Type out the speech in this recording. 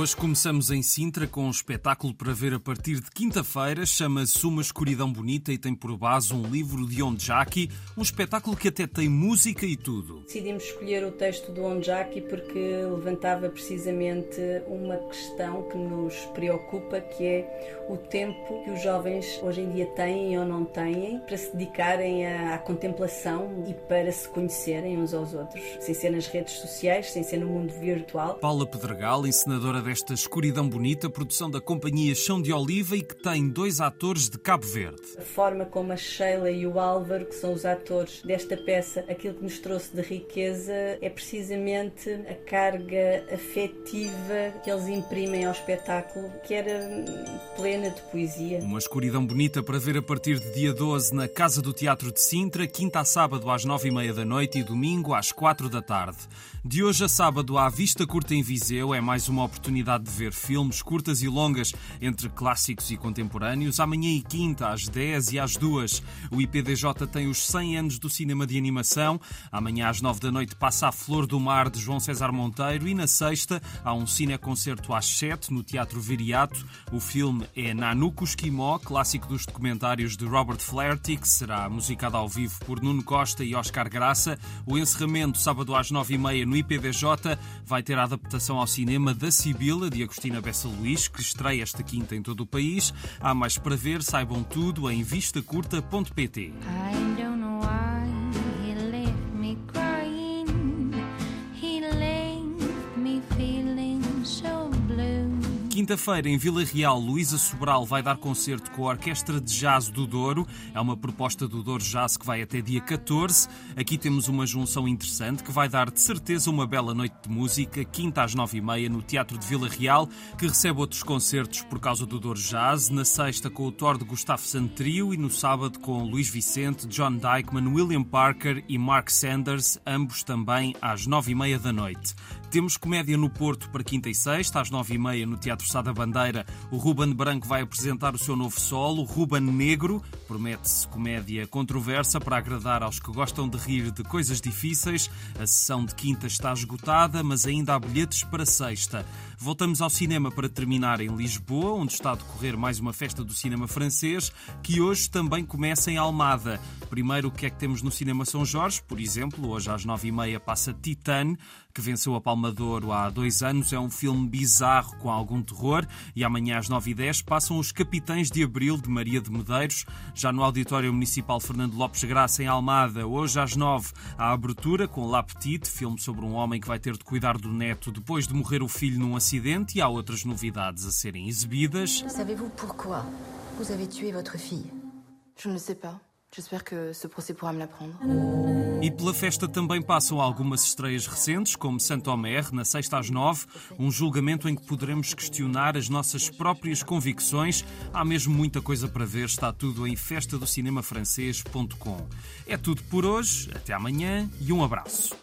Hoje começamos em Sintra com um espetáculo para ver a partir de quinta-feira. Chama-se Uma Escuridão Bonita e tem por base um livro de Onjaki, um espetáculo que até tem música e tudo. Decidimos escolher o texto do Onjaki porque levantava precisamente uma questão que nos preocupa, que é o tempo que os jovens hoje em dia têm ou não têm para se dedicarem à contemplação e para se conhecerem uns aos outros, sem ser nas redes sociais, sem ser no mundo virtual. Paula Pedregal, encenadora desta Escuridão Bonita, produção da Companhia Chão de Oliva e que tem dois atores de Cabo Verde. A forma como a Sheila e o Álvaro, que são os atores desta peça, aquilo que nos trouxe de riqueza é precisamente a carga afetiva que eles imprimem ao espetáculo, que era plena de poesia. Uma Escuridão Bonita para ver a partir de dia 12 na Casa do Teatro de Sintra, quinta a sábado às nove e meia da noite e domingo às quatro da tarde. De hoje a sábado à Vista Curta em Viseu é mais uma oportunidade oportunidade de ver filmes curtas e longas entre clássicos e contemporâneos. Amanhã e quinta, às 10 e às 2, o IPDJ tem os 100 anos do cinema de animação. Amanhã, às 9 da noite, passa a Flor do Mar de João César Monteiro. E na sexta, há um cineconcerto às 7 no Teatro Viriato. O filme é Nanuko Esquimó, clássico dos documentários de Robert Flaherty, que será musicado ao vivo por Nuno Costa e Oscar Graça. O encerramento, sábado às 9h30 no IPDJ, vai ter a adaptação ao cinema da Cib Sibila, de Agostina Bessa Luís, que estreia esta quinta em todo o país. Há mais para ver, saibam tudo em vistacurta.pt. Quinta-feira, em Vila Real, Luísa Sobral vai dar concerto com a Orquestra de Jazz do Douro. É uma proposta do Douro Jazz que vai até dia 14. Aqui temos uma junção interessante que vai dar de certeza uma bela noite de música, quinta às nove e meia, no Teatro de Vila Real, que recebe outros concertos por causa do Douro Jazz. Na sexta, com o Thor de Gustavo Santrio e no sábado, com Luís Vicente, John Dykeman, William Parker e Mark Sanders, ambos também às nove e meia da noite. Temos comédia no Porto para quinta e sexta, às nove e meia, no Teatro Sá da Bandeira. O Ruben Branco vai apresentar o seu novo solo, Ruben Negro. Promete-se comédia controversa para agradar aos que gostam de rir de coisas difíceis. A sessão de quinta está esgotada, mas ainda há bilhetes para sexta. Voltamos ao cinema para terminar em Lisboa, onde está a decorrer mais uma festa do cinema francês, que hoje também começa em Almada. Primeiro, o que é que temos no Cinema São Jorge? Por exemplo, hoje às nove e meia passa Titane, que venceu a Palma de Ouro há dois anos. É um filme bizarro com algum terror. E amanhã às nove e dez passam Os Capitães de Abril, de Maria de Medeiros. Já no Auditório Municipal Fernando Lopes Graça, em Almada, hoje às nove, a abertura com La Petite, filme sobre um homem que vai ter de cuidar do neto depois de morrer o filho num acidente. E há outras novidades a serem exibidas. Savez-vous pourquoi vous avez tué votre fille? Je ne sais pas. J'espère que ce procès pourra me l'apprendre. E pela festa também passam algumas estreias recentes, como Saint-Omer, na sexta às nove, um julgamento em que poderemos questionar as nossas próprias convicções. Há mesmo muita coisa para ver, está tudo em festadocinemafrancês.com. É tudo por hoje, até amanhã e um abraço.